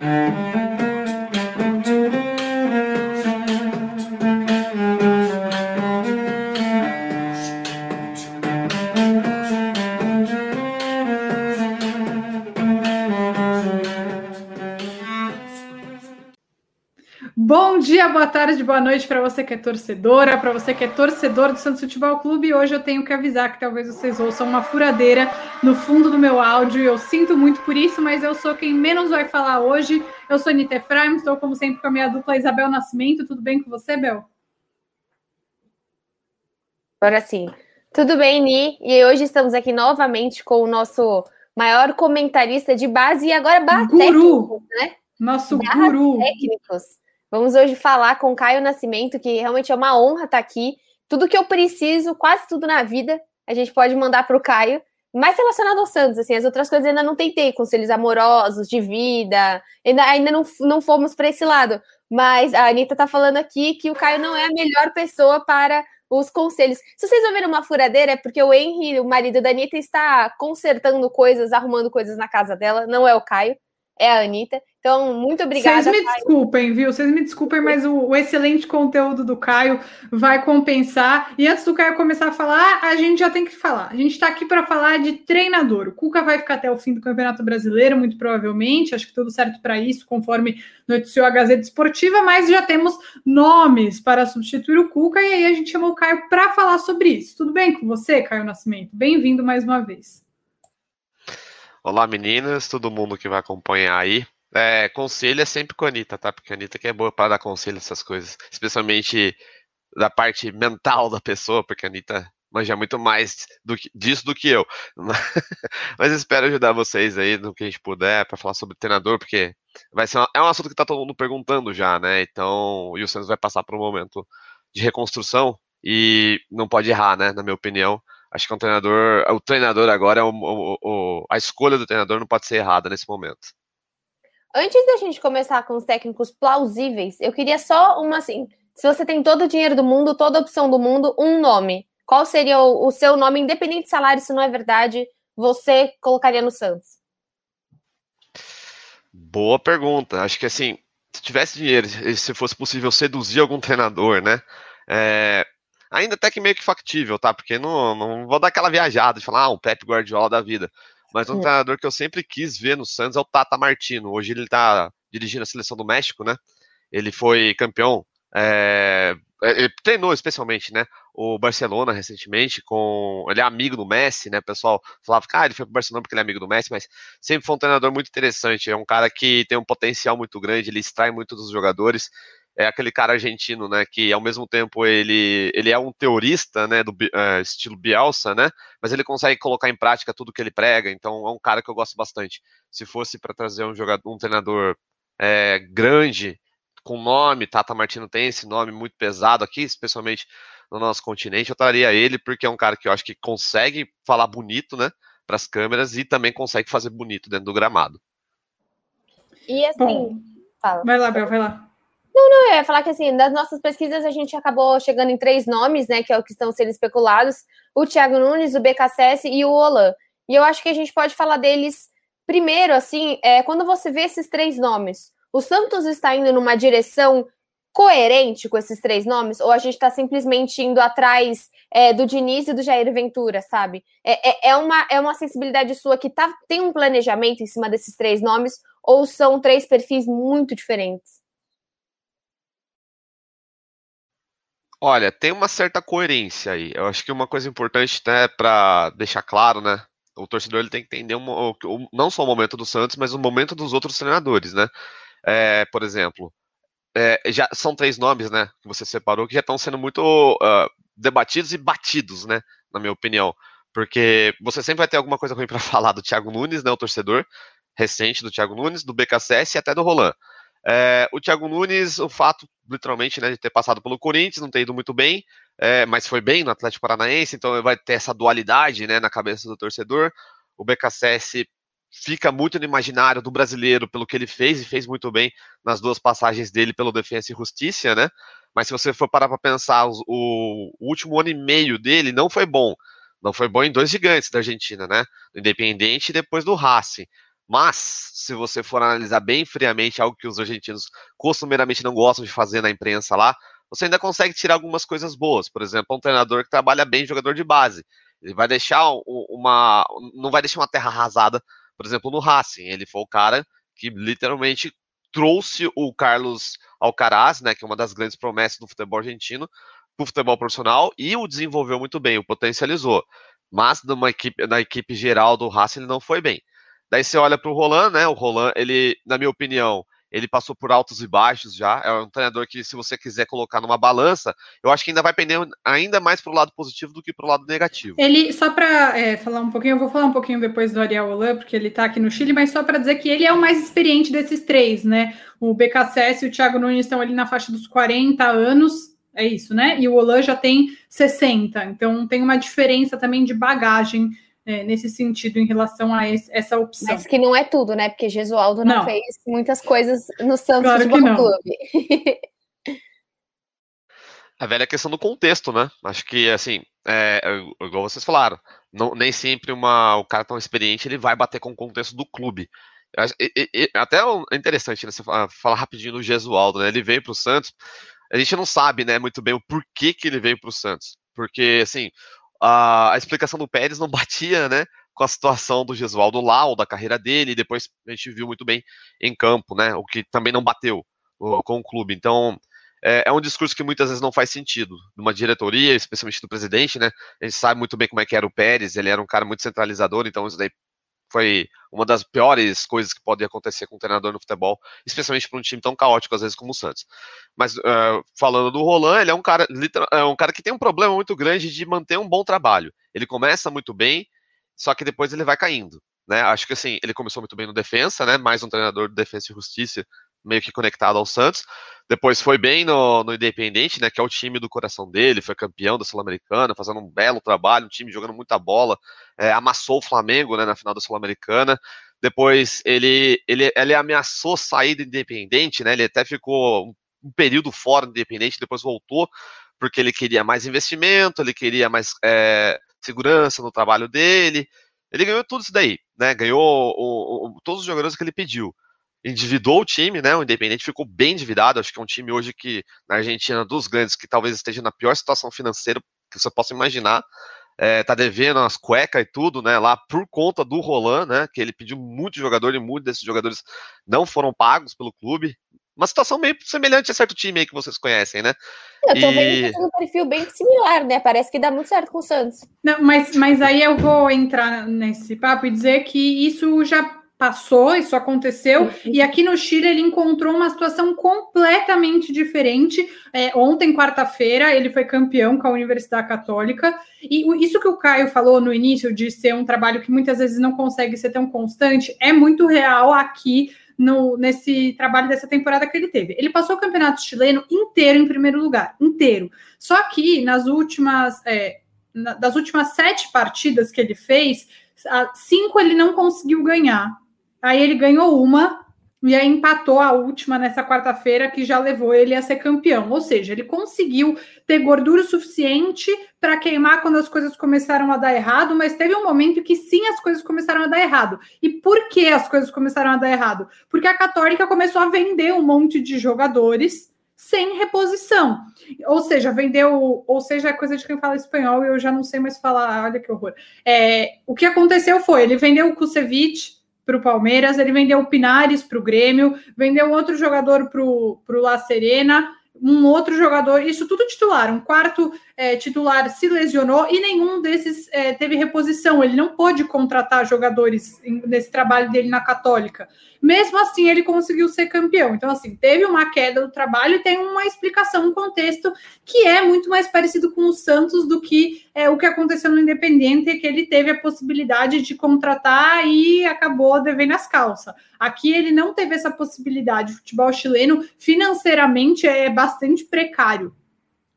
Bom dia, boa tarde, boa noite para você que é torcedora, para você que é torcedor do Santos Futebol Clube. Hoje eu tenho que avisar que talvez vocês ouçam uma furadeira no fundo do meu áudio. Eu sinto muito por isso, mas eu sou quem menos vai falar hoje. Eu sou Anitta Efraim, estou como sempre com a minha dupla Isabel Nascimento. Tudo bem com você, Bel? Agora sim. Tudo bem, Ni? E hoje estamos aqui novamente com o nosso maior comentarista de base e agora barra Guru. técnicos, né? Nosso Barra guru. técnicos. Vamos hoje falar com Caio Nascimento, que realmente é uma honra estar aqui. Tudo que eu preciso, quase tudo na vida, a gente pode mandar para o Caio. Mais relacionado ao Santos, assim, as outras coisas ainda não tentei, conselhos amorosos, de vida, ainda, ainda não, não fomos para esse lado. Mas a Anitta está falando aqui que o Caio não é a melhor pessoa para os conselhos. Se vocês ouviram uma furadeira, é porque o Henry, o marido da Anitta, está consertando coisas, arrumando coisas na casa dela, não é o Caio, é a Anitta. Então, muito obrigada. Vocês me Caio. desculpem, viu? Vocês me desculpem, mas o, o excelente conteúdo do Caio vai compensar. E antes do Caio começar a falar, a gente já tem que falar. A gente está aqui para falar de treinador. O Cuca vai ficar até o fim do Campeonato Brasileiro, muito provavelmente. Acho que tudo certo para isso, conforme noticiou a Gazeta Esportiva, mas já temos nomes para substituir o Cuca. E aí a gente chamou o Caio para falar sobre isso. Tudo bem com você, Caio Nascimento? Bem-vindo mais uma vez. Olá, meninas, todo mundo que vai acompanhar aí. É, conselho é sempre com a Anitta, tá? Porque a Anitta que é boa para dar conselho essas coisas. Especialmente da parte mental da pessoa, porque a Anitta manja muito mais do que, disso do que eu. Mas espero ajudar vocês aí no que a gente puder para falar sobre treinador, porque vai ser uma, é um assunto que tá todo mundo perguntando já, né? Então, e o Santos vai passar por um momento de reconstrução e não pode errar, né? Na minha opinião. Acho que um treinador, o treinador agora é o, o, o, a escolha do treinador não pode ser errada nesse momento. Antes da gente começar com os técnicos plausíveis, eu queria só uma assim. Se você tem todo o dinheiro do mundo, toda a opção do mundo, um nome. Qual seria o, o seu nome, independente de salário, se não é verdade, você colocaria no Santos? Boa pergunta. Acho que assim, se tivesse dinheiro, se fosse possível seduzir algum treinador, né? É, ainda até que meio que factível, tá? Porque não, não vou dar aquela viajada de falar, ah, um Pep Guardiola da vida. Mas um É. treinador que eu sempre quis ver no Santos é o Tata Martino. Hoje ele tá dirigindo a seleção do México, né? Ele foi campeão. é, ele treinou especialmente, né? O Barcelona recentemente, com. Ele é amigo do Messi, né? O pessoal falava que ah, ele foi pro Barcelona porque ele é amigo do Messi, mas sempre foi um treinador muito interessante. É um cara que tem um potencial muito grande, ele extrai muito dos jogadores é aquele cara argentino, né, que ao mesmo tempo ele, ele é um teorista, né, do uh, estilo Bielsa, né, mas ele consegue colocar em prática tudo que ele prega, então é um cara que eu gosto bastante. Se fosse para trazer um jogador, um treinador é, grande, com nome, Tata Martino tem esse nome muito pesado aqui, especialmente no nosso continente, eu traria ele porque é um cara que eu acho que consegue falar bonito, né, para as câmeras e também consegue fazer bonito dentro do gramado. E assim, Bom, fala. Vai lá, Bel, vai lá. Eu ia falar que, assim, das nossas pesquisas, a gente acabou chegando em três nomes, né, que é o que estão sendo especulados: o Thiago Nunes, o BKSS e o Olan. E eu acho que a gente pode falar deles primeiro, assim, é, quando você vê esses três nomes, o Santos está indo numa direção coerente com esses três nomes? Ou a gente está simplesmente indo atrás é, do Diniz e do Jair Ventura, sabe? É, é, é, uma, é uma sensibilidade sua que tá, tem um planejamento em cima desses três nomes, ou são três perfis muito diferentes? Olha, tem uma certa coerência aí. Eu acho que uma coisa importante, né, para deixar claro, né, o torcedor ele tem que entender um, um, não só o momento do Santos, mas o momento dos outros treinadores, né? É, por exemplo, é, já são três nomes, né, que você separou que já estão sendo muito uh, debatidos e batidos, né, na minha opinião, porque você sempre vai ter alguma coisa ruim para falar do Thiago Nunes, né, o torcedor recente do Thiago Nunes, do BKSS e até do Roland. É, o Thiago Nunes, o fato, literalmente, né, de ter passado pelo Corinthians, não ter ido muito bem, é, mas foi bem no Atlético Paranaense, então vai ter essa dualidade né, na cabeça do torcedor. O BKSS fica muito no imaginário do brasileiro pelo que ele fez, e fez muito bem nas duas passagens dele pelo Defensa e Justiça, né? Mas se você for parar para pensar, o, o, último ano e meio dele não foi bom. Não foi bom em dois gigantes da Argentina, né? Independente e depois do Racing Mas, se você for analisar bem friamente algo que os argentinos costumeiramente não gostam de fazer na imprensa lá, você ainda consegue tirar algumas coisas boas. Por exemplo, um treinador que trabalha bem jogador de base. Ele vai deixar uma. não vai deixar uma terra arrasada, por exemplo, no Racing. Ele foi o cara que literalmente trouxe o Carlos Alcaraz, né, que é uma das grandes promessas do futebol argentino, para o futebol profissional e o desenvolveu muito bem, o potencializou. Mas numa equipe, na equipe geral do Racing ele não foi bem. Daí você olha para o Roland, né? O Roland, ele, na minha opinião, ele passou por altos e baixos já. É um treinador que, se você quiser colocar numa balança, eu acho que ainda vai pender ainda mais para o lado positivo do que para o lado negativo. Ele, só para é, falar um pouquinho, eu vou falar um pouquinho depois do Ariel Holan, porque ele está aqui no Chile, mas só para dizer que ele é o mais experiente desses três, né? O BKSS e o Thiago Nunes estão ali na faixa dos 40 anos. É isso, né? E o Holan já tem 60. Então tem uma diferença também de bagagem é, nesse sentido em relação a esse, essa opção. Mas que não é tudo, né? Porque Gesualdo não, não. fez muitas coisas no Santos claro Futebol Clube. A velha questão do contexto, né? Acho que, assim, é, é, igual vocês falaram, não, nem sempre uma, o cara tão experiente ele vai bater com o contexto do clube. E, e, até é interessante, né? Você falar rapidinho do Gesualdo, né? Ele veio para o Santos, a gente não sabe, né, muito bem o porquê que ele veio para o Santos. Porque, assim, a, a explicação do Pérez não batia, né, com a situação do Gesualdo lá, ou da carreira dele, e depois a gente viu muito bem em campo, né, o que também não bateu com o clube. Então, é, é, um discurso que muitas vezes não faz sentido numa diretoria, especialmente do presidente, né, a gente sabe muito bem como é que era o Pérez, ele era um cara muito centralizador, então isso daí foi uma das piores coisas que pode acontecer com um treinador no futebol, especialmente para um time tão caótico às vezes como o Santos. Mas uh, falando do Roland, ele é um cara, é um cara que tem um problema muito grande de manter um bom trabalho. Ele começa muito bem, só que depois ele vai caindo. Né? Acho que assim, ele começou muito bem no defensa, né? Mais um treinador de defesa e justiça meio que conectado ao Santos. Depois foi bem no, no Independente, né? Que é o time do coração dele, foi campeão da Sul-Americana, fazendo um belo trabalho, um time jogando muita bola, é, amassou o Flamengo né, na final da Sul-Americana. Depois ele, ele, ele ameaçou sair do Independente, né? Ele até ficou um período fora do Independente, depois voltou, porque ele queria mais investimento, ele queria mais é, segurança no trabalho dele. Ele ganhou tudo isso daí, né? Ganhou o, o, todos os jogadores que ele pediu endividou o time, né? O Independente ficou bem endividado. Acho que é um time hoje que, na Argentina, dos grandes, que talvez esteja na pior situação financeira que você possa imaginar. É, tá devendo as cuecas e tudo, né? Lá por conta do Roland, né? Que ele pediu muito jogador e muitos desses jogadores não foram pagos pelo clube. Uma situação meio semelhante a certo time aí que vocês conhecem, né? Eu tô e... vendo que tem um perfil bem similar, né? Parece que dá muito certo com o Santos. Não, mas, mas aí eu vou entrar nesse papo e dizer que isso já passou, isso aconteceu, e aqui no Chile ele encontrou uma situação completamente diferente. É, ontem, quarta-feira, ele foi campeão com a Universidade Católica, e isso que o Caio falou no início, de ser um trabalho que muitas vezes não consegue ser tão constante, é muito real aqui. No, nesse trabalho dessa temporada que ele teve. Ele passou o campeonato chileno inteiro em primeiro lugar, inteiro. Só que nas últimas, é, na, das últimas sete partidas que ele fez, cinco ele não conseguiu ganhar. Aí ele ganhou uma e aí empatou a última nessa quarta-feira, que já levou ele a ser campeão. Ou seja, ele conseguiu ter gordura suficiente para queimar quando as coisas começaram a dar errado, mas teve um momento que sim as coisas começaram a dar errado. E por que as coisas começaram a dar errado? Porque a Católica começou a vender um monte de jogadores sem reposição. Ou seja, vendeu, ou seja, é coisa de quem fala espanhol e eu já não sei mais falar, olha que horror. É, o que aconteceu foi, ele vendeu o Kusevich, para o Palmeiras, ele vendeu o Pinares para o Grêmio, vendeu outro jogador para o La Serena, um outro jogador, isso tudo titular, um quarto é, titular se lesionou e nenhum desses é, teve reposição. Ele não pôde contratar jogadores nesse trabalho dele na Católica. Mesmo assim, ele conseguiu ser campeão. Então, assim, teve uma queda do trabalho e tem uma explicação, um contexto que é muito mais parecido com o Santos do que é, o que aconteceu no Independente, que ele teve a possibilidade de contratar e acabou devendo as calças. Aqui ele não teve essa possibilidade. O futebol chileno, financeiramente, é bastante precário.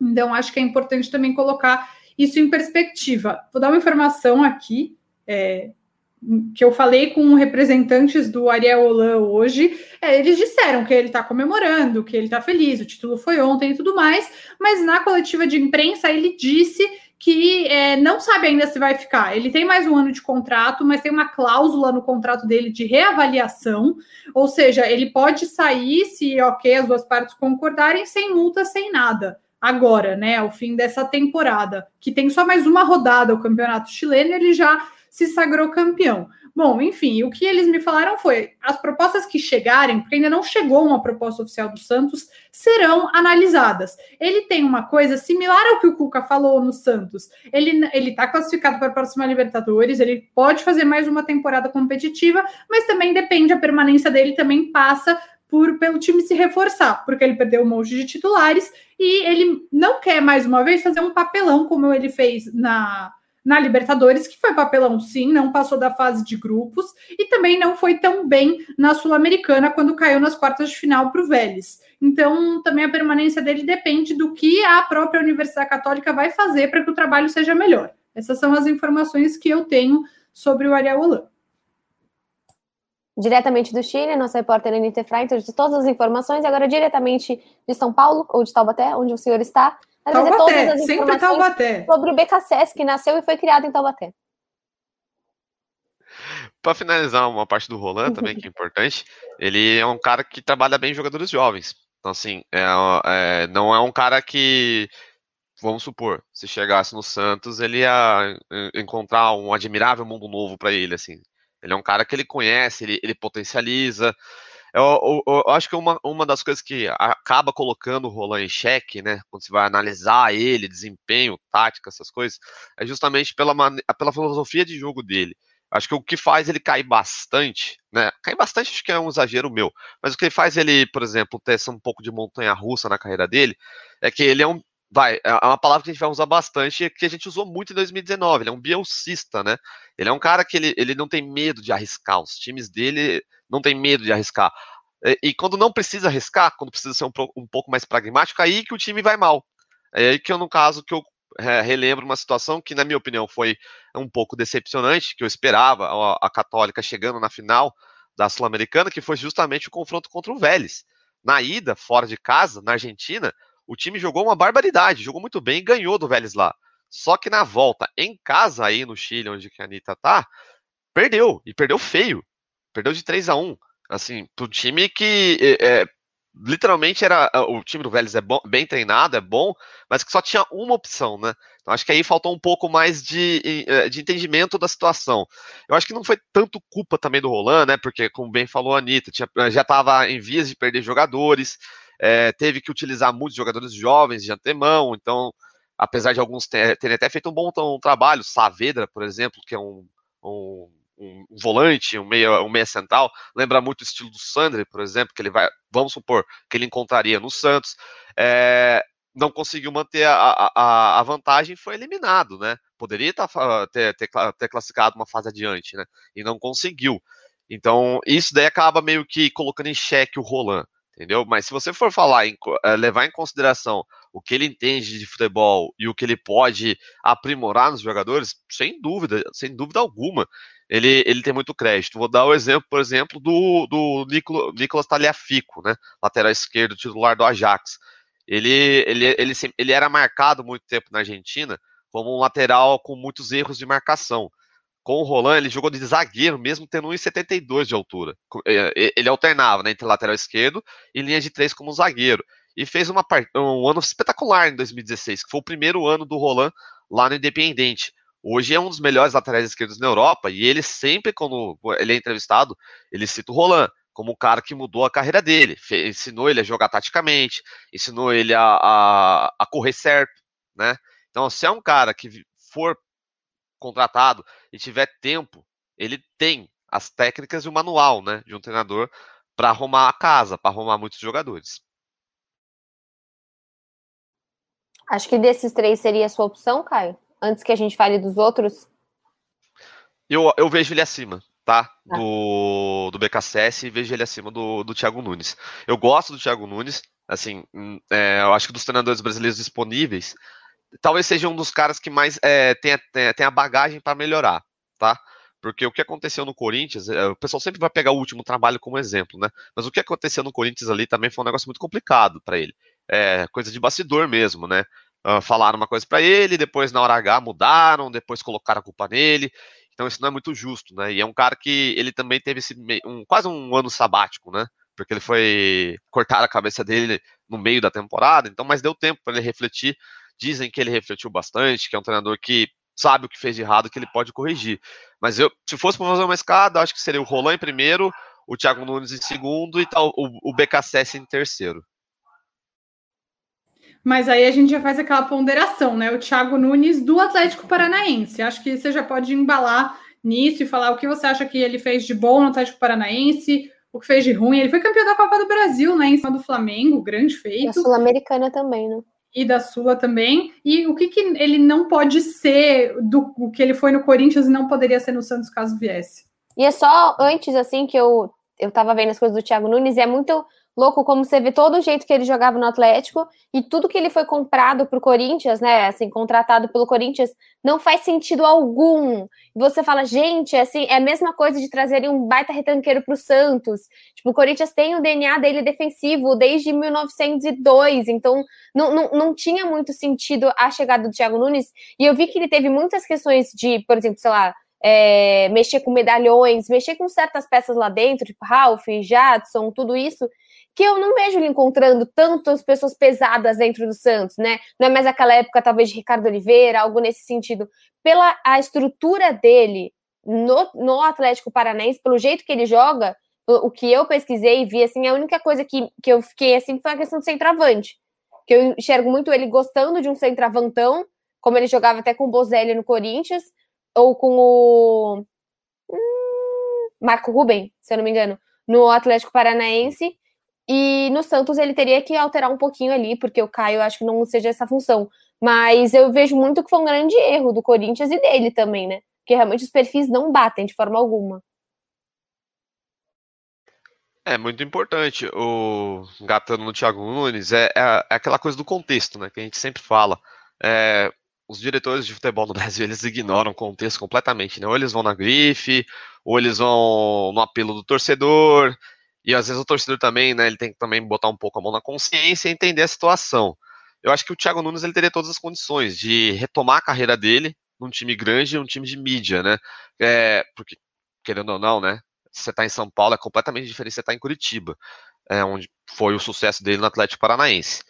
Então, acho que é importante também colocar isso em perspectiva. Vou dar uma informação aqui. É, que eu falei com representantes do Ariel Holan hoje, é, eles disseram que ele está comemorando, que ele está feliz, o título foi ontem e tudo mais, mas na coletiva de imprensa ele disse que é, não sabe ainda se vai ficar. Ele tem mais um ano de contrato, mas tem uma cláusula no contrato dele de reavaliação, ou seja, ele pode sair se, ok, as duas partes concordarem, sem multa, sem nada. Agora, né, ao fim dessa temporada, que tem só mais uma rodada o campeonato chileno, ele já se sagrou campeão. Bom, enfim, o que eles me falaram foi: as propostas que chegarem, porque ainda não chegou uma proposta oficial do Santos, serão analisadas. Ele tem uma coisa similar ao que o Cuca falou no Santos. Ele está classificado para a próxima Libertadores, ele pode fazer mais uma temporada competitiva, mas também depende, a permanência dele também passa por pelo time se reforçar, porque ele perdeu um monte de titulares e ele não quer mais uma vez fazer um papelão como ele fez na na Libertadores, que foi papelão sim, não passou da fase de grupos, e também não foi tão bem na Sul-Americana quando caiu nas quartas de final para o Vélez. Então, também a permanência dele depende do que a própria Universidade Católica vai fazer para que o trabalho seja melhor. Essas são as informações que eu tenho sobre o Ariel Holan. Diretamente do Chile, nossa repórter Anitta Freitag, de todas as informações, agora diretamente de São Paulo, ou de Taubaté, onde o senhor está, Taubaté, todas as sempre Taubaté. Sobre o BKSS, que nasceu e foi criado em Taubaté. Para finalizar uma parte do Roland também, que é importante, ele é um cara que trabalha bem jogadores jovens. Então, assim, é, é, não é um cara que, vamos supor, se chegasse no Santos, ele ia encontrar um admirável mundo novo para ele, assim. Ele é um cara que ele conhece, ele, ele potencializa, eu, eu, eu, acho que uma, uma das coisas que acaba colocando o Roland em xeque, né, quando você vai analisar ele, desempenho, tática, essas coisas, é justamente pela, pela filosofia de jogo dele. Acho que o que faz ele cair bastante, né? Cair bastante acho que é um exagero meu, mas o que faz ele, por exemplo, ter um pouco de montanha russa na carreira dele, é que ele é um. Vai, é uma palavra que a gente vai usar bastante, que a gente usou muito em 2019. Ele é um bielcista, né? Ele é um cara que ele, ele não tem medo de arriscar. Os times dele não tem medo de arriscar. E, e quando não precisa arriscar, quando precisa ser um, um, pouco mais pragmático, aí que o time vai mal. É aí que eu, no caso, que eu é, relembro uma situação que, na minha opinião, foi um pouco decepcionante, que eu esperava a, a Católica chegando na final da Sul-Americana, que foi justamente o confronto contra o Vélez. Na ida, fora de casa, na Argentina, o time jogou uma barbaridade, jogou muito bem e ganhou do Vélez lá. Só que na volta, em casa aí no Chile, onde a Anitta tá, perdeu, e perdeu feio. Perdeu de 3 a 1 Assim, pro time que é, literalmente era. O time do Vélez é bom, bem treinado, é bom, mas que só tinha uma opção, né? Então acho que aí faltou um pouco mais de, de entendimento da situação. Eu acho que não foi tanto culpa também do Roland, né? Porque, como bem falou a Anitta, tinha, já estava em vias de perder jogadores, é, teve que utilizar muitos jogadores jovens de antemão, então. Apesar de alguns terem até feito um bom um trabalho, Saavedra, por exemplo, que é um, um um, volante, um meia, um meia central, lembra muito o estilo do Sandri, por exemplo, que ele vai, vamos supor, que ele encontraria no Santos, é, não conseguiu manter a, a, a vantagem foi eliminado, né? Poderia tá, ter, ter, ter classificado uma fase adiante, né? E não conseguiu. Então, isso daí acaba meio que colocando em xeque o Roland, entendeu? Mas se você for falar, em, eh, levar em consideração o que ele entende de futebol e o que ele pode aprimorar nos jogadores, sem dúvida, sem dúvida alguma, ele, ele tem muito crédito. Vou dar o exemplo, por exemplo, do, do Nicolas, Taliafico, né? Lateral esquerdo, titular do Ajax. Ele, ele, ele, ele era marcado muito tempo na Argentina como um lateral com muitos erros de marcação. Com o Roland, ele jogou de zagueiro, mesmo tendo 1,72 de altura. É, ele alternava né, entre lateral esquerdo e linha de três como zagueiro. E fez uma, um ano espetacular em 2016, que foi o primeiro ano do Roland lá no Independente. Hoje é um dos melhores laterais esquerdos na Europa e ele sempre, quando ele é entrevistado, ele cita o Roland como o cara que mudou a carreira dele, ensinou ele a jogar taticamente, ensinou ele a, a, a correr certo, né? Então, se é um cara que for contratado e tiver tempo, ele tem as técnicas e o manual, né, de um treinador para arrumar a casa, para arrumar muitos jogadores. Acho que desses três seria a sua opção, Caio? antes que a gente fale dos outros? Eu, eu vejo ele acima, tá? tá. Do, do BKSS e vejo ele acima do, do Thiago Nunes. Eu gosto do Thiago Nunes, assim, hum, é, eu acho que dos treinadores brasileiros disponíveis, talvez seja um dos caras que mais é, tem a bagagem para melhorar, tá? Porque o que aconteceu no Corinthians, é, o pessoal sempre vai pegar o último trabalho como exemplo, né? Mas o que aconteceu no Corinthians ali também foi um negócio muito complicado para ele. É coisa de bastidor mesmo, né? uh, falaram uma coisa para ele, depois na hora H mudaram, depois colocaram a culpa nele. Então isso não é muito justo, né? E é um cara que ele também teve esse um, quase um ano sabático, né? Porque ele foi cortar a cabeça dele no meio da temporada, então, mas deu tempo para ele refletir. Dizem que ele refletiu bastante, que é um treinador que sabe o que fez de errado, que ele pode corrigir. Mas eu, se fosse para fazer uma escada, acho que seria o Roland em primeiro, o Thiago Nunes em segundo e tal, o, o BKSS em terceiro. Mas aí a gente já faz aquela ponderação, né? O Thiago Nunes do Atlético Paranaense. Acho que você já pode embalar nisso e falar o que você acha que ele fez de bom no Atlético Paranaense, o que fez de ruim. Ele foi campeão da Copa do Brasil, né? Em cima do Flamengo, grande feito. E a Sul-Americana também, né? E da Sula também. E o que, que ele não pode ser do o que ele foi no Corinthians e não poderia ser no Santos caso viesse? E é só antes, assim, que eu, eu tava vendo as coisas do Thiago Nunes, e é muito louco como você vê todo o jeito que ele jogava no Atlético e tudo que ele foi comprado pro Corinthians, né, assim, contratado pelo Corinthians, não faz sentido algum. Você fala, gente, é assim, é a mesma coisa de trazerem um baita retranqueiro pro Santos. Tipo, o Corinthians tem o DNA dele defensivo desde 1902, então não, não, não tinha muito sentido a chegada do Thiago Nunes. E eu vi que ele teve muitas questões de, por exemplo, sei lá, é, mexer com medalhões, mexer com certas peças lá dentro, tipo Ralph, Jadson, tudo isso, que eu não vejo ele encontrando tantas pessoas pesadas dentro do Santos, né? Não é mais aquela época, talvez, de Ricardo Oliveira, algo nesse sentido. Pela a estrutura dele no, no Atlético Paranaense, pelo jeito que ele joga, o que eu pesquisei e vi, assim, a única coisa que, que eu fiquei, assim, foi a questão do centroavante. Que eu enxergo muito ele gostando de um centroavantão, como ele jogava até com o Bozelli no Corinthians, ou com o hum, Marco Ruben, se eu não me engano, no Atlético Paranaense. E no Santos ele teria que alterar um pouquinho ali, porque o Caio acho que não seja essa função. Mas eu vejo muito que foi um grande erro do Corinthians e dele também, né? Porque realmente os perfis não batem de forma alguma. É muito importante o gatando no Thiago Nunes é, é, é, aquela coisa do contexto, né? Que a gente sempre fala. É, os diretores de futebol no Brasil eles ignoram o contexto completamente, né? Ou eles vão na grife, ou eles vão no apelo do torcedor. E às vezes o torcedor também, né, ele tem que também botar um pouco a mão na consciência e entender a situação. Eu acho que o Thiago Nunes ele teria todas as condições de retomar a carreira dele num time grande, um time de mídia, né? É, porque, querendo ou não, né? Você tá em São Paulo é completamente diferente de você tá em Curitiba, é, onde foi o sucesso dele no Atlético Paranaense.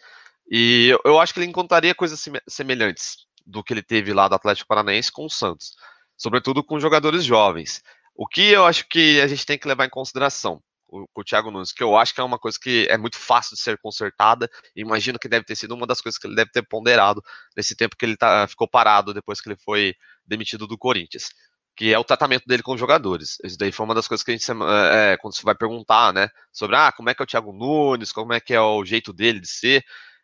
E eu, eu acho que ele encontraria coisas semelhantes do que ele teve lá do Atlético Paranaense com o Santos, sobretudo com jogadores jovens. O que eu acho que a gente tem que levar em consideração? Com o Thiago Nunes, que eu acho que é uma coisa que é muito fácil de ser consertada. Imagino que deve ter sido uma das coisas que ele deve ter ponderado nesse tempo que ele tá, ficou parado depois que ele foi demitido do Corinthians. Que é o tratamento dele com os jogadores. Isso daí foi uma das coisas que a gente, é, quando você vai perguntar, né, sobre ah, como é que é o Thiago Nunes, como é que é o jeito dele de ser,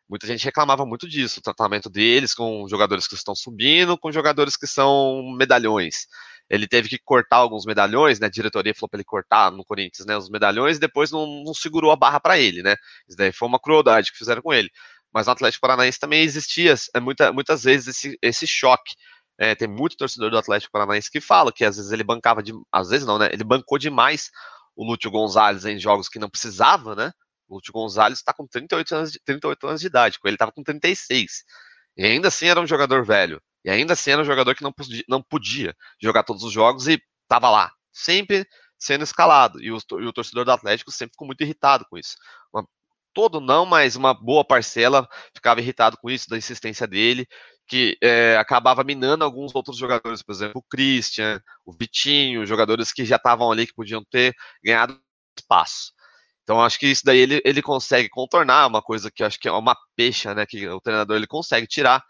muita gente reclamava muito disso, o tratamento deles com jogadores que estão subindo, com jogadores que são medalhões ele teve que cortar alguns medalhões, né? A diretoria falou para ele cortar no Corinthians, né? Os medalhões, e depois não, não segurou a barra para ele, né? Isso daí foi uma crueldade que fizeram com ele. Mas no Atlético Paranaense também existia é, muita, muitas vezes esse, esse choque. É, tem muito torcedor do Atlético Paranaense que fala que às vezes ele bancava de, às vezes não, né? Ele bancou demais o Lúcio Gonzalez em jogos que não precisava, né? O Lúcio Gonzalez está com 38 anos, de, 38 anos de idade, ele estava com 36. E ainda assim era um jogador velho. E ainda assim era um jogador que não podia, não podia jogar todos os jogos e estava lá, sempre sendo escalado. E o, e o, torcedor do Atlético sempre ficou muito irritado com isso. Uma, todo não, mas uma boa parcela ficava irritado com isso, da insistência dele, que é, acabava minando alguns outros jogadores, por exemplo, o Christian, o Vitinho, jogadores que já estavam ali, que podiam ter ganhado espaço. Então acho que isso daí ele, ele consegue contornar, uma coisa que acho que é uma pecha, né, que o treinador ele consegue tirar,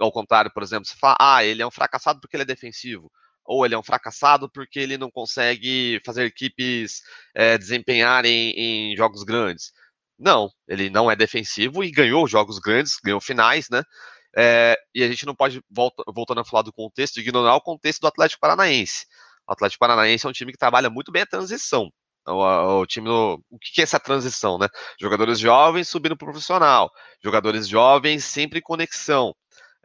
ao contrário, por exemplo, você fala, ah, ele é um fracassado porque ele é defensivo. Ou ele é um fracassado porque ele não consegue fazer equipes é, desempenharem em jogos grandes. Não, ele não é defensivo e ganhou jogos grandes, ganhou finais, né? É, e a gente não pode, volta, voltando a falar do contexto, ignorar o contexto do Atlético Paranaense. O Atlético Paranaense é um time que trabalha muito bem a transição. O, o time, no, o que é essa transição, né? Jogadores jovens subindo para o profissional, jogadores jovens sempre em conexão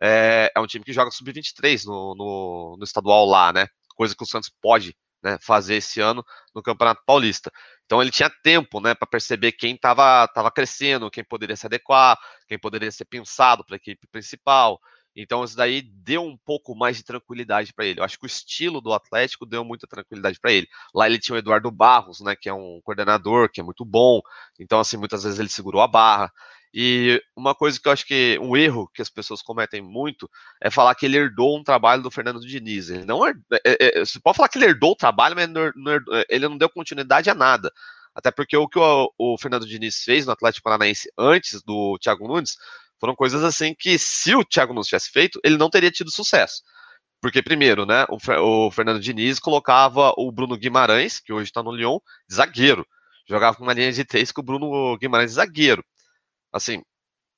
é, é um time que joga sub-23 no, no, no, estadual lá, né? Coisa que o Santos pode né, fazer esse ano no Campeonato Paulista. Então ele tinha tempo, né, para perceber quem estava tava crescendo, quem poderia se adequar, quem poderia ser pensado para a equipe principal. Então isso daí deu um pouco mais de tranquilidade para ele. Eu acho que o estilo do Atlético deu muita tranquilidade para ele. Lá ele tinha o Eduardo Barros, né, que é um coordenador que é muito bom. Então assim, muitas vezes ele segurou a barra. E uma coisa que eu acho que um erro que as pessoas cometem muito é falar que ele herdou um trabalho do Fernando Diniz. Ele não é, é, é, você pode falar que ele herdou o trabalho, mas não herdou, ele não deu continuidade a nada. Até porque o que o, o, Fernando Diniz fez no Atlético Paranaense antes do Thiago Nunes foram coisas assim que, se o Thiago Nunes tivesse feito, ele não teria tido sucesso. Porque, primeiro, né, o, o Fernando Diniz colocava o Bruno Guimarães, que hoje está no Lyon, zagueiro. Jogava com uma linha de três com o Bruno Guimarães zagueiro. Assim,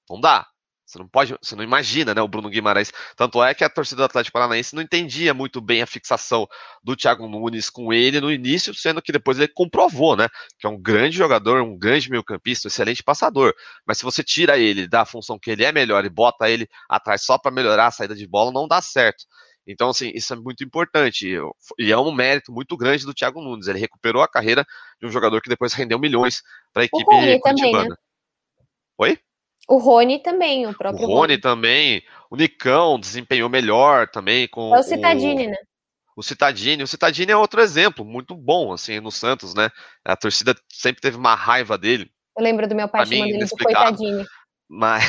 não dá. Você não pode, você não imagina, né, o Bruno Guimarães. Tanto é que a torcida do Atlético Paranaense não entendia muito bem a fixação do Thiago Nunes com ele no início, sendo que depois ele comprovou, né, que é um grande jogador, um grande meio-campista, um excelente passador. Mas se você tira ele da função que ele é melhor e bota ele atrás só para melhorar a saída de bola, não dá certo. Então, assim, isso é muito importante. E é um mérito muito grande do Thiago Nunes. Ele recuperou a carreira de um jogador que depois rendeu milhões para a equipe curitibana. Também, né? Oi? O Rony também, o próprio o Rony, Rony. também. O Nicão desempenhou melhor também com é o Citadini, o... né? O Citadini, o Citadini é outro exemplo, muito bom, assim, no Santos, né? A torcida sempre teve uma raiva dele. Eu lembro do meu pai chamando ele de coitadinho. Mas,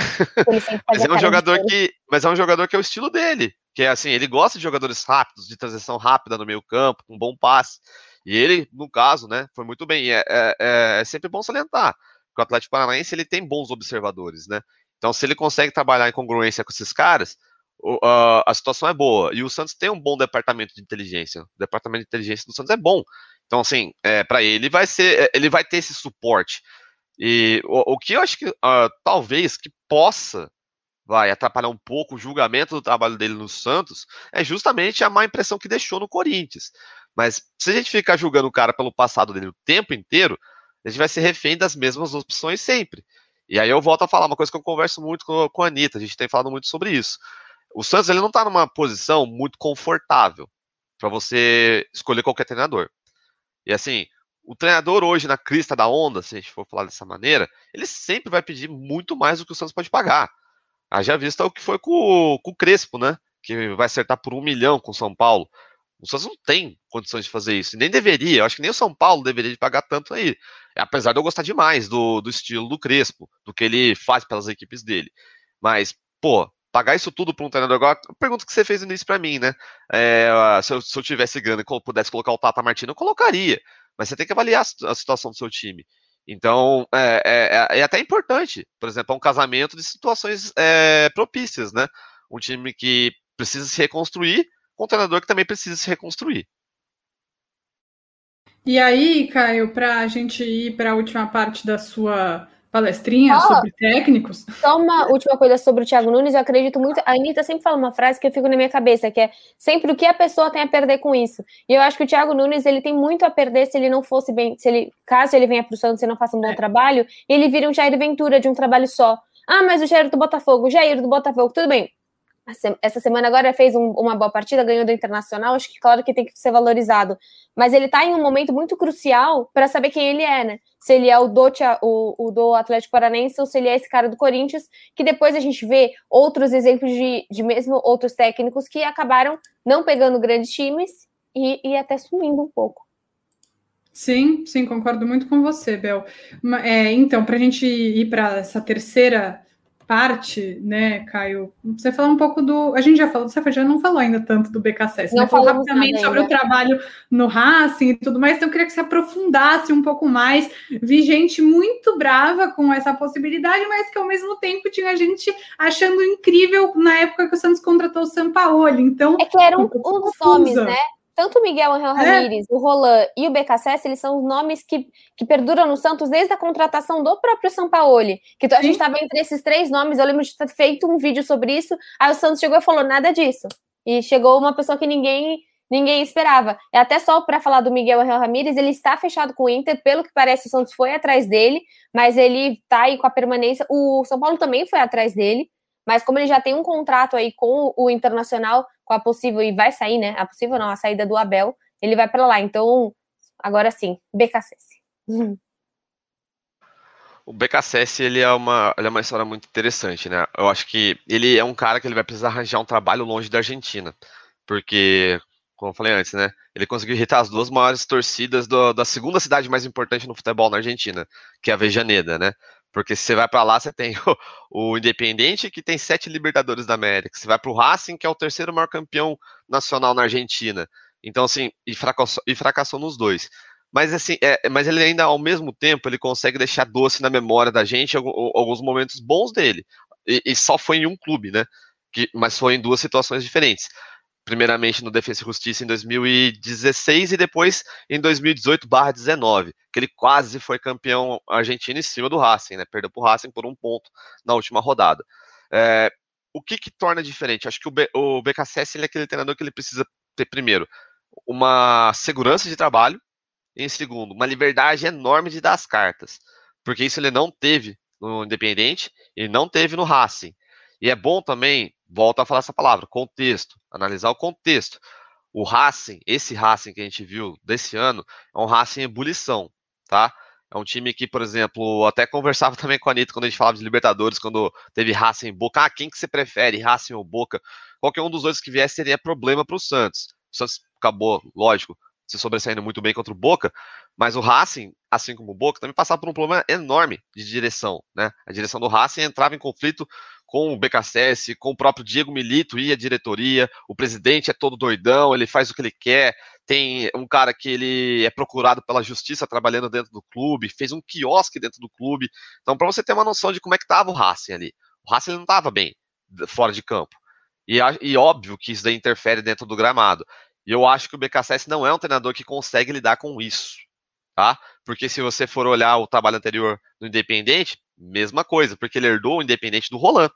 mas é um jogador que, mas é um jogador que é o estilo dele, que é assim, ele gosta de jogadores rápidos, de transição rápida no meio campo, com um bom passe. E ele, no caso, né, foi muito bem. É, é, é, é sempre bom salientar que o Atlético Paranaense ele tem bons observadores, né? Então, se ele consegue trabalhar em congruência com esses caras, a situação é boa. E o Santos tem um bom departamento de inteligência. O departamento de inteligência do Santos é bom. Então, assim, é, para ele vai ser, é, ele vai ter esse suporte. E o, o que eu acho que uh, talvez que possa vai atrapalhar um pouco o julgamento do trabalho dele no Santos é justamente a má impressão que deixou no Corinthians. Mas se a gente ficar julgando o cara pelo passado dele o tempo inteiro, a gente vai ser refém das mesmas opções sempre. E aí eu volto a falar uma coisa que eu converso muito com, com a Anitta, a gente tem falado muito sobre isso. O Santos ele não está numa posição muito confortável para você escolher qualquer treinador. E assim, o treinador hoje na crista da onda, se a gente for falar dessa maneira, ele sempre vai pedir muito mais do que o Santos pode pagar. Haja vista o que foi com, com o Crespo, né? Que vai acertar por um milhão com o São Paulo. O Santos não tem condições de fazer isso, nem deveria. Eu acho que nem o São Paulo deveria de pagar tanto aí. Apesar de eu gostar demais do, do estilo do Crespo, do que ele faz pelas equipes dele. Mas, pô, pagar isso tudo para um treinador agora, pergunta que você fez no início para mim, né? É, se, eu, se, eu, tivesse grana e pudesse colocar o Tata Martino, eu colocaria. Mas você tem que avaliar a, situação do seu time. Então, é, é, é, até importante, por exemplo, um casamento de situações é, propícias, né? Um time que precisa se reconstruir com um treinador que também precisa se reconstruir. E aí, Caio, para a gente ir para a última parte da sua palestrinha oh, sobre técnicos. Só uma última coisa sobre o Thiago Nunes, eu acredito muito. A Anitta sempre fala uma frase que eu fico na minha cabeça, que é sempre o que a pessoa tem a perder com isso. E eu acho que o Thiago Nunes ele tem muito a perder se ele não fosse bem, se ele, caso ele venha para o Santos e não faça um bom é. trabalho, ele vira um Jair Ventura de um trabalho só. Ah, mas o Jair do Botafogo, o Jair do Botafogo, tudo bem essa semana agora fez um, uma boa partida, ganhou do Internacional, acho que claro que tem que ser valorizado. Mas ele está em um momento muito crucial para saber quem ele é, né? Se ele é o do, o, o do Atlético Paranense ou se ele é esse cara do Corinthians, que depois a gente vê outros exemplos de, de mesmo outros técnicos que acabaram não pegando grandes times e, e até sumindo um pouco. Sim, sim, concordo muito com você, Bel. É, então, para a gente ir para essa terceira parte, né, Caio? Você falou um pouco do. A gente já falou, você já não falou ainda tanto do BKSS, não né? Falou rapidamente sobre o trabalho no Racing e tudo mais, então eu queria que você aprofundasse um pouco mais. Vi gente muito brava com essa possibilidade, mas que ao mesmo tempo tinha gente achando incrível na época que o Santos contratou o Sampaoli. Então. É que eram um, os nomes, né? Tanto o Miguel Angel é. Ramírez, o Roland e o BKSS, eles são os nomes que, que perduram no Santos desde a contratação do próprio Sampaoli. Que a gente estava entre esses três nomes, eu lembro de ter feito um vídeo sobre isso, aí o Santos chegou e falou nada disso. E chegou uma pessoa que ninguém ninguém esperava. É até só para falar do Miguel Angel Ramírez, ele está fechado com o Inter, pelo que parece o Santos foi atrás dele, mas ele está aí com a permanência. O São Paulo também foi atrás dele, mas como ele já tem um contrato aí com o Internacional, com a possível, e vai sair, né? A possível não, a saída do Abel, ele vai para lá. Então, agora sim, BKSS. O BKSS, ele é, uma, ele é uma história muito interessante, né? Eu acho que ele é um cara que ele vai precisar arranjar um trabalho longe da Argentina, porque, como eu falei antes, né? Ele conseguiu irritar as duas maiores torcidas do, da segunda cidade mais importante no futebol na Argentina, que é a Vejaneda, né? Porque você vai para lá, você tem o, o Independente, que tem sete Libertadores da América. Você vai para o Racing, que é o terceiro maior campeão nacional na Argentina. Então, assim, e fracassou, e fracassou nos dois. Mas assim, é, mas ele ainda, ao mesmo tempo, ele consegue deixar doce na memória da gente alguns momentos bons dele. E, e só foi em um clube, né? Que, mas foi em duas situações diferentes. Primeiramente no Defesa e Justiça em 2016 e depois em 2018/19, que ele quase foi campeão argentino em cima do Racing, né? Perdeu para o Racing por um ponto na última rodada. É, o que, que torna diferente? Acho que o, B, o BKSS é aquele treinador que ele precisa ter primeiro uma segurança de trabalho, em segundo, uma liberdade enorme de dar as cartas. Porque isso ele não teve no Independente e não teve no Racing. E é bom também, volta a falar essa palavra, contexto, analisar o contexto. O Racing, esse Racing que a gente viu desse ano, é um Racing em ebulição, tá? É um time que, por exemplo, até conversava também com a Anitta quando a gente falava de Libertadores, quando teve Racing e Boca. Ah, quem que você prefere, Racing ou Boca? Qualquer um dos dois que viesse seria problema para o Santos. O Santos acabou, lógico, se sobressaindo muito bem contra o Boca, mas o Racing, assim como o Boca, também passava por um problema enorme de direção, né? A direção do Racing entrava em conflito com o BKSS, com o próprio Diego Milito e a diretoria, o presidente é todo doidão, ele faz o que ele quer, tem um cara que ele é procurado pela justiça trabalhando dentro do clube, fez um quiosque dentro do clube, então para você ter uma noção de como é que estava o Racing ali, o Racing não estava bem fora de campo, e, e óbvio que isso daí interfere dentro do gramado, e eu acho que o BKSS não é um treinador que consegue lidar com isso, tá? Porque se você for olhar o trabalho anterior do Independente, mesma coisa, porque ele herdou o Independente do Roland.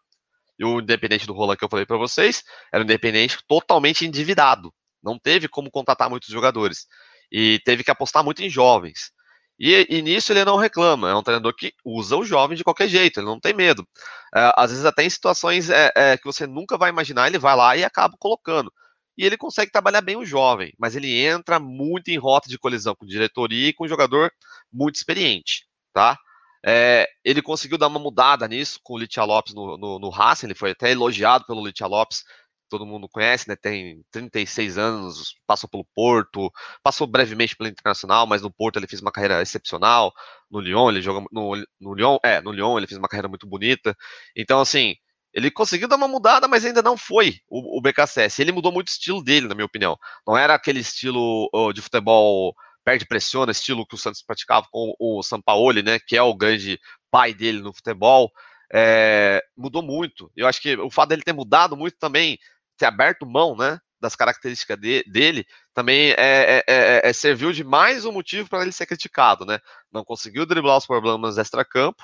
E o Independente do Roland que eu falei para vocês era um Independente totalmente endividado. Não teve como contratar muitos jogadores. E teve que apostar muito em jovens. E, e, nisso ele não reclama. É um treinador que usa o jovem de qualquer jeito, ele não tem medo. É, às vezes, até em situações é, é, que você nunca vai imaginar, ele vai lá e acaba colocando e ele consegue trabalhar bem o jovem, mas ele entra muito em rota de colisão com diretoria e com um jogador muito experiente, tá? É, ele conseguiu dar uma mudada nisso com o Litia Lopes no, no, no Racing, ele foi até elogiado pelo Litia Lopes, todo mundo conhece, né? Tem 36 anos, passou pelo Porto, passou brevemente pelo Internacional, mas no Porto ele fez uma carreira excepcional. No Lyon, ele jogou no, no Lyon, é, no Lyon ele fez uma carreira muito bonita. Então, assim, ele conseguiu dar uma mudada, mas ainda não foi o, o BKSS. Ele mudou muito o estilo dele, na minha opinião. Não era aquele estilo uh, de futebol perde pressiona, estilo que o Santos praticava com o Sampaoli, né, que é o grande pai dele no futebol. É, mudou muito. Eu acho que o fato dele ter mudado muito também, ter aberto mão, né, das características de, dele, também é, é, é, é serviu de mais um motivo para ele ser criticado, né? Não conseguiu driblar os problemas extra-campo,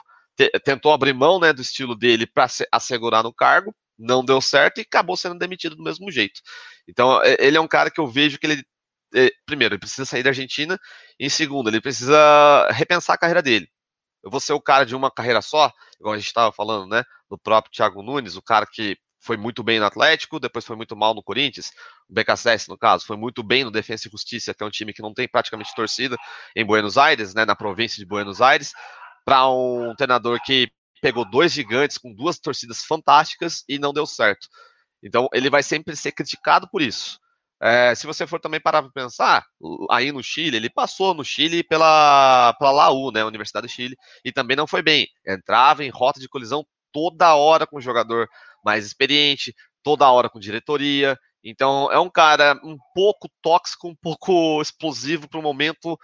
tentou abrir mão né, do estilo dele para assegurar no cargo, não deu certo e acabou sendo demitido do mesmo jeito. Então, ele é um cara que eu vejo que ele, primeiro, ele precisa sair da Argentina, e segundo, ele precisa repensar a carreira dele. Eu vou ser o cara de uma carreira só, igual a gente estava falando, né, do próprio Thiago Nunes, o cara que foi muito bem no Atlético, depois foi muito mal no Corinthians, o BKSS, no caso, foi muito bem no Defensa e Justiça, que é um time que não tem praticamente torcida em Buenos Aires, né, na província de Buenos Aires, para um treinador que pegou dois gigantes com duas torcidas fantásticas e não deu certo. Então ele vai sempre ser criticado por isso. É, se você for também parar para pensar, aí no Chile, ele passou no Chile pela, pela Laú, né, Universidade do Chile, e também não foi bem. Entrava em rota de colisão toda hora com o jogador mais experiente, toda hora com diretoria, então é um cara um pouco tóxico, um pouco explosivo para momento,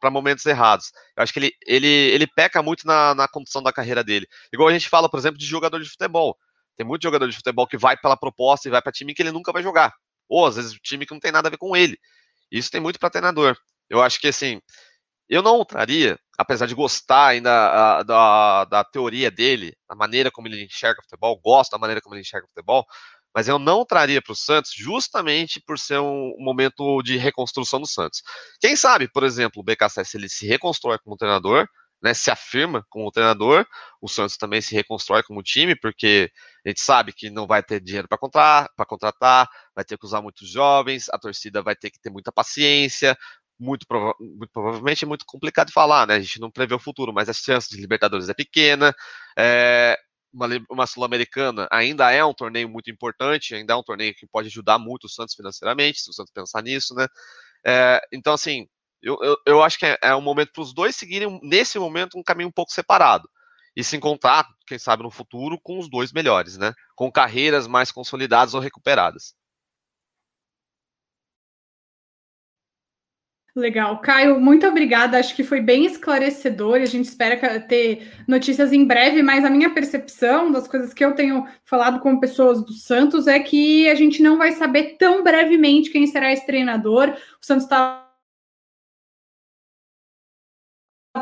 para momentos errados. Eu acho que ele, ele, ele peca muito na, na condução da carreira dele. Igual a gente fala, por exemplo, de jogador de futebol. Tem muito jogador de futebol que vai pela proposta e vai para time que ele nunca vai jogar. Ou às vezes o time que não tem nada a ver com ele. Isso tem muito para treinador. Eu acho que assim, eu não traria, apesar de gostar ainda da, da teoria dele, a maneira como ele enxerga futebol, gosto da maneira como ele enxerga futebol, mas eu não traria para o Santos justamente por ser um, um, momento de reconstrução do Santos. Quem sabe, por exemplo, o BKSS ele se reconstrói como treinador, né, se afirma como treinador, o Santos também se reconstrói como time, porque A gente sabe que não vai ter dinheiro para contratar, contratar, vai ter que usar muitos jovens, a torcida vai ter que ter muita paciência, muito, prova muito, provavelmente é muito complicado de falar, né? A gente não prevê o futuro, mas a chance de Libertadores é pequena. É, uma, uma Sul-Americana ainda é um torneio muito importante, ainda é um torneio que pode ajudar muito o Santos financeiramente, se o Santos pensar nisso, né? É, então, assim, eu, eu, eu, acho que é, é um momento para os dois seguirem, nesse momento, um caminho um pouco separado. E se encontrar, quem sabe, no futuro, com os dois melhores, né? Com carreiras mais consolidadas ou recuperadas. Legal. Caio, muito obrigada. Acho que foi bem esclarecedor e a gente espera ter notícias em breve, mas a minha percepção das coisas que eu tenho falado com pessoas do Santos é que a gente não vai saber tão brevemente quem será esse treinador. O Santos está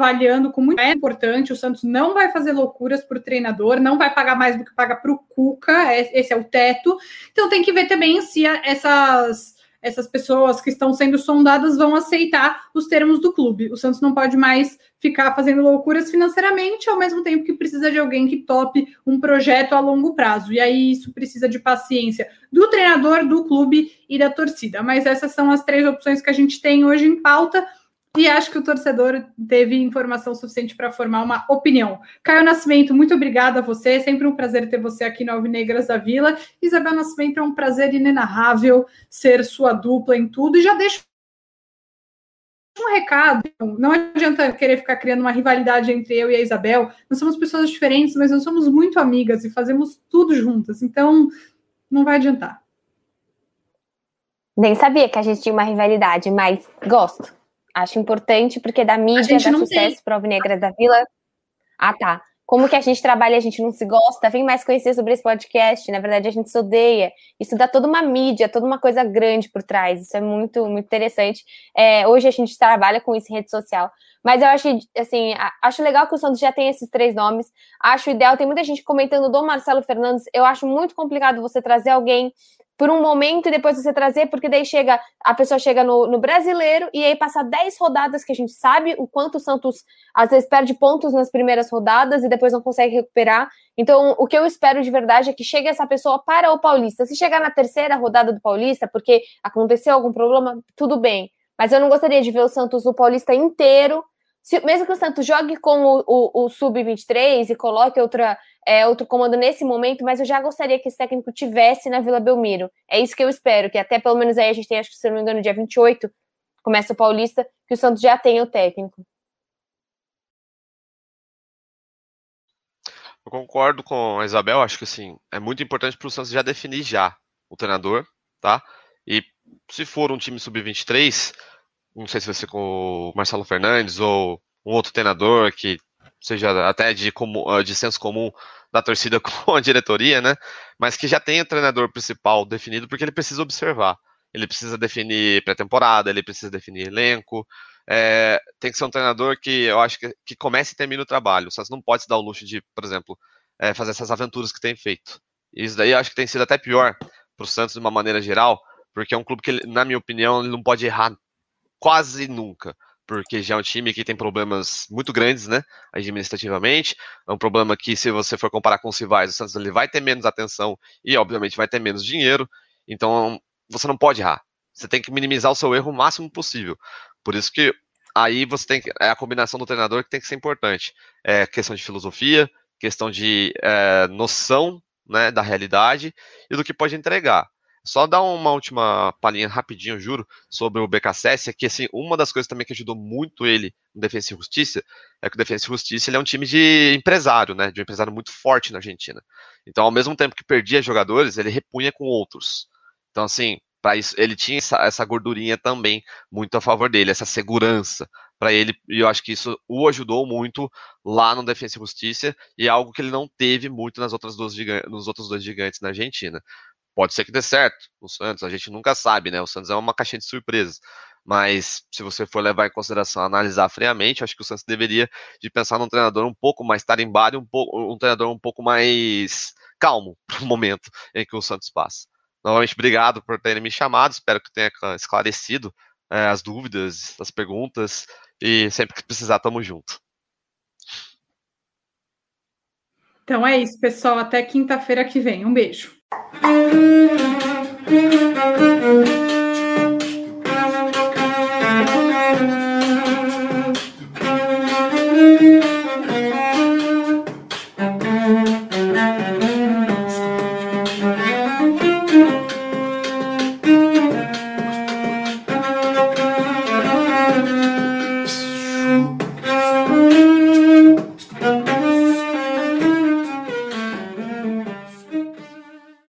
avaliando com muito é importante. O Santos não vai fazer loucuras para o treinador, não vai pagar mais do que paga para o Cuca, é, esse é o teto. Então tem que ver também se essas essas pessoas que estão sendo sondadas vão aceitar os termos do clube. O Santos não pode mais ficar fazendo loucuras financeiramente, ao mesmo tempo que precisa de alguém que tope um projeto a longo prazo. E aí isso precisa de paciência do treinador, do clube e da torcida. Mas essas são as três opções que a gente tem hoje em pauta. E acho que o torcedor teve informação suficiente para formar uma opinião. Caio Nascimento, muito obrigada a você. Sempre um prazer ter você aqui no Alvinegras da Vila. Isabel Nascimento, é um prazer inenarrável ser sua dupla em tudo. E já deixo um recado. Não adianta querer ficar criando uma rivalidade entre eu e a Isabel. Nós somos pessoas diferentes, mas nós somos muito amigas e fazemos tudo juntas. Então, não vai adiantar. Nem sabia que a gente tinha uma rivalidade, mas gosto. Acho importante porque da mídia, dá sucesso para o Negras da Vila. Ah, tá. Como que a gente trabalha, a gente não se gosta, vem mais conhecer sobre esse podcast. Na verdade, a gente se odeia. Isso dá toda uma mídia, toda uma coisa grande por trás. Isso é muito, muito interessante. É, hoje a gente trabalha com isso em rede social. Mas eu acho, assim, acho legal que o Santos já tem esses três nomes. Acho ideal, tem muita gente comentando do Marcelo Fernandes. Eu acho muito complicado você trazer alguém por um momento e depois você trazer, porque daí chega, a pessoa chega no, no brasileiro e aí passa 10 rodadas que a gente sabe o quanto o Santos às vezes perde pontos nas primeiras rodadas e depois não consegue recuperar. Então, o que eu espero de verdade é que chegue essa pessoa para o Paulista. Se chegar na terceira rodada do Paulista, porque aconteceu algum problema, tudo bem. Mas eu não gostaria de ver o Santos no Paulista inteiro se, mesmo que o Santos jogue com o, o, o Sub-23 e coloque outra, é, outro comando nesse momento, mas eu já gostaria que esse técnico tivesse na Vila Belmiro. É isso que eu espero, que até pelo menos aí a gente tem, acho que se não me engano, dia 28, começa o Paulista, que o Santos já tenha o técnico. Eu concordo com a Isabel, acho que assim, é muito importante para o Santos já definir já o treinador, tá? E se for um time sub-23, não sei se vai ser com o Marcelo Fernandes ou um outro treinador que seja até de, ah, de senso comum da torcida com a diretoria, né? Mas que já tenha treinador principal definido, porque ele precisa observar. Ele precisa definir pré-temporada, ele precisa definir elenco. É, tem que ser um treinador que eu acho que, que comece e termine o trabalho. O não pode se dar o luxo de, por exemplo, é, fazer essas aventuras que tem feito. Isso daí eu acho que tem sido até pior para o Santos de uma maneira geral, porque é um clube que, na minha opinião, ele não pode errar quase nunca, porque já é um time que tem problemas muito grandes, né, administrativamente, é um problema que se você for comparar com os rivais, o Santos ele vai ter menos atenção e obviamente vai ter menos dinheiro, então você não pode errar, você tem que minimizar o seu erro o máximo possível, por isso que aí você tem que, é a combinação do treinador que tem que ser importante, é questão de filosofia, questão de é, noção, né, da realidade e do que pode entregar. Só dar uma última palhinha rapidinho, juro, sobre o BKSS, é que assim, uma das coisas também que ajudou muito ele no Defensa e Justiça é que o Defensa e Justiça ele é um time de empresário, né? De um empresário muito forte na Argentina. Então, ao mesmo tempo que perdia jogadores, ele repunha com outros. Então, assim, para isso, ele tinha essa, essa gordurinha também muito a favor dele, essa segurança para ele, e eu acho que isso o ajudou muito lá no Defensa e Justiça, e é algo que ele não teve muito nas outras duas nos outros dois gigantes na Argentina. Pode ser que dê certo o Santos, a gente nunca sabe, né? O Santos é uma caixinha de surpresas. Mas se você for levar em consideração, analisar friamente, acho que o Santos deveria de pensar num treinador um pouco mais tarimbado, um, um treinador um pouco mais calmo para o momento em que o Santos passa. Novamente, obrigado por terem me chamado, espero que tenha esclarecido é, as dúvidas, as perguntas, e sempre que precisar, tamo junto. Então é isso, pessoal. Até quinta-feira que vem. Um beijo. Thank you.